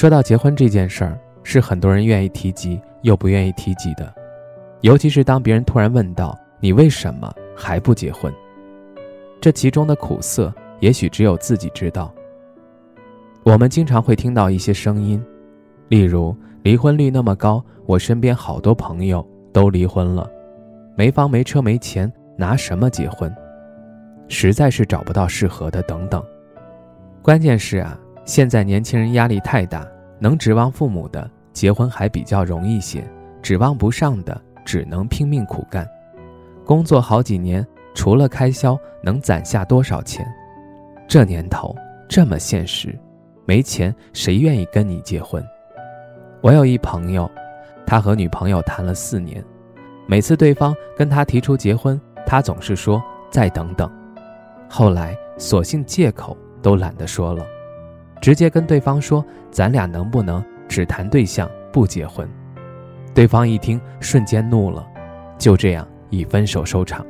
说到结婚这件事儿，是很多人愿意提及又不愿意提及的，尤其是当别人突然问到你为什么还不结婚，这其中的苦涩也许只有自己知道。我们经常会听到一些声音，例如离婚率那么高，我身边好多朋友都离婚了，没房没车没钱，拿什么结婚？实在是找不到适合的等等。关键是啊。现在年轻人压力太大，能指望父母的结婚还比较容易些，指望不上的只能拼命苦干，工作好几年，除了开销能攒下多少钱？这年头这么现实，没钱谁愿意跟你结婚？我有一朋友，他和女朋友谈了四年，每次对方跟他提出结婚，他总是说再等等，后来索性借口都懒得说了。直接跟对方说：“咱俩能不能只谈对象不结婚？”对方一听，瞬间怒了，就这样以分手收场。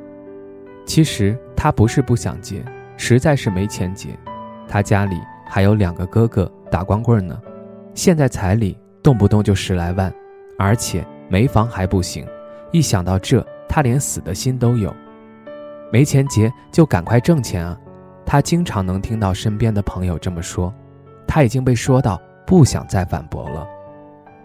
其实他不是不想结，实在是没钱结。他家里还有两个哥哥打光棍呢，现在彩礼动不动就十来万，而且没房还不行。一想到这，他连死的心都有。没钱结就赶快挣钱啊！他经常能听到身边的朋友这么说。他已经被说到不想再反驳了，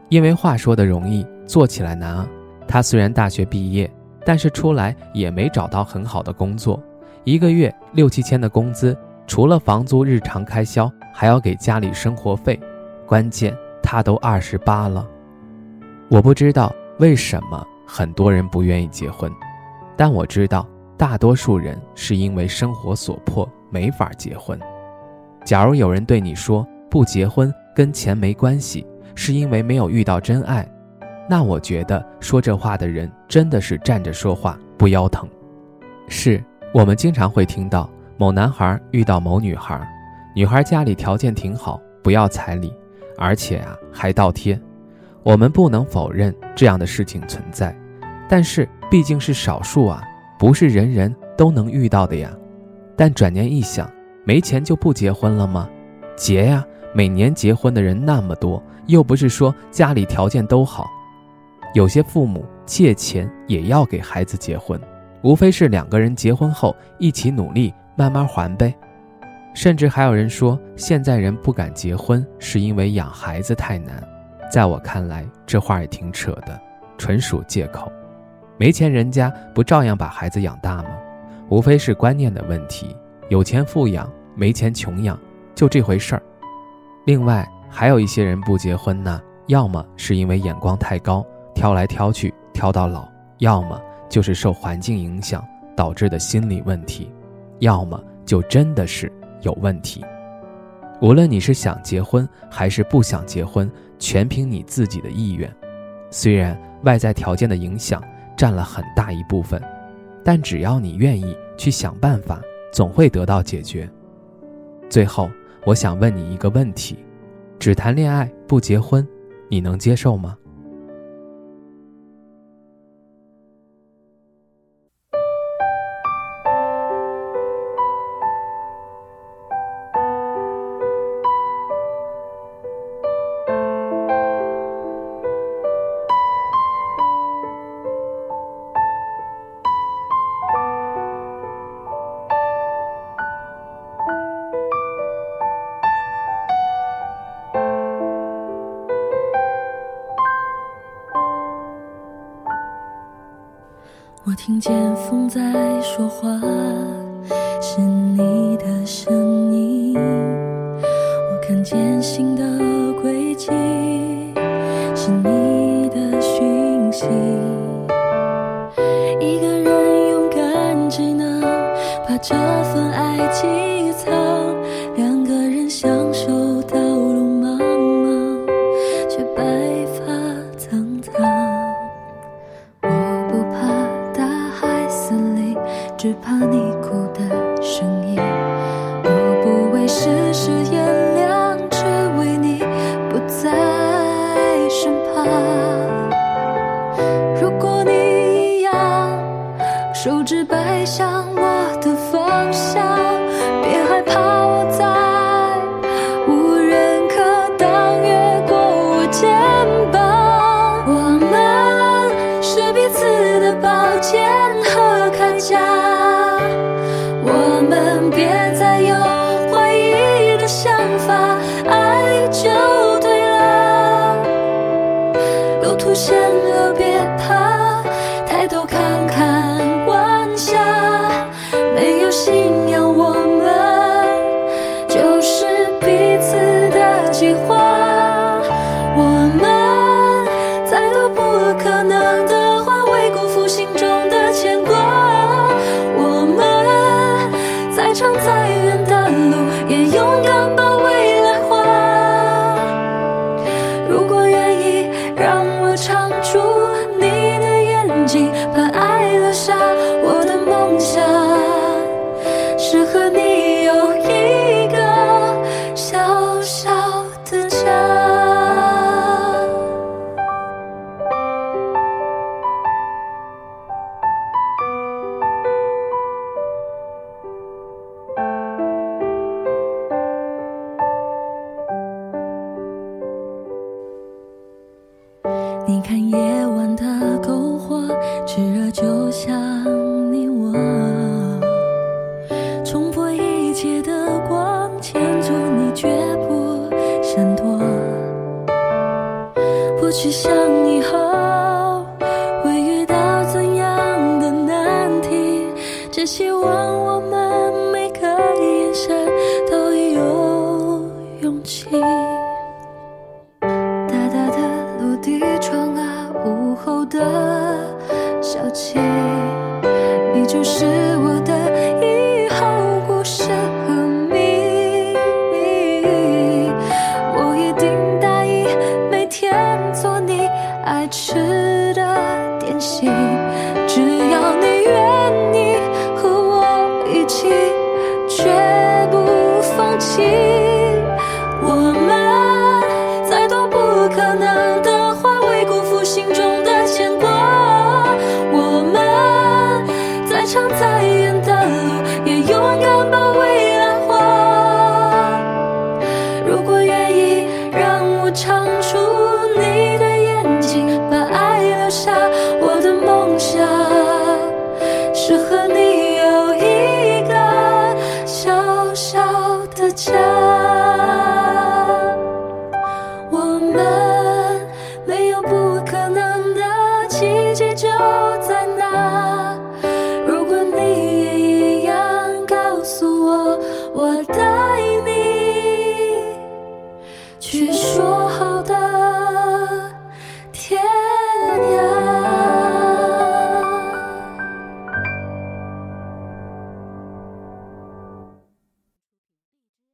因为话说的容易，做起来难啊。他虽然大学毕业，但是出来也没找到很好的工作，一个月六七千的工资，除了房租、日常开销，还要给家里生活费。关键他都二十八了，我不知道为什么很多人不愿意结婚，但我知道大多数人是因为生活所迫没法结婚。假如有人对你说，不结婚跟钱没关系，是因为没有遇到真爱。那我觉得说这话的人真的是站着说话不腰疼。是我们经常会听到某男孩遇到某女孩，女孩家里条件挺好，不要彩礼，而且啊还倒贴。我们不能否认这样的事情存在，但是毕竟是少数啊，不是人人都能遇到的呀。但转念一想，没钱就不结婚了吗？结呀！每年结婚的人那么多，又不是说家里条件都好，有些父母借钱也要给孩子结婚，无非是两个人结婚后一起努力慢慢还呗。甚至还有人说，现在人不敢结婚是因为养孩子太难。在我看来，这话也挺扯的，纯属借口。没钱人家不照样把孩子养大吗？无非是观念的问题，有钱富养，没钱穷养，就这回事儿。另外还有一些人不结婚呢，要么是因为眼光太高，挑来挑去挑到老；要么就是受环境影响导致的心理问题；要么就真的是有问题。无论你是想结婚还是不想结婚，全凭你自己的意愿。虽然外在条件的影响占了很大一部分，但只要你愿意去想办法，总会得到解决。最后。我想问你一个问题：只谈恋爱不结婚，你能接受吗？听见风在说话，是你的声音。我看见星的轨迹，是你的讯息。一个人勇敢，只能把这份爱寄藏。现了，别怕，抬头看看晚霞，没有信仰，我们就是彼此的计划。我们再多不可能的话，未辜负心中的牵挂。我们再长再远的路，也勇敢把未来画。如果，我唱出你的眼睛，把夜晚的篝火，炽热就像你我，冲破一切的光，牵住你绝不闪躲。不去想以后会遇到怎样的难题，只希望嘿，你就是我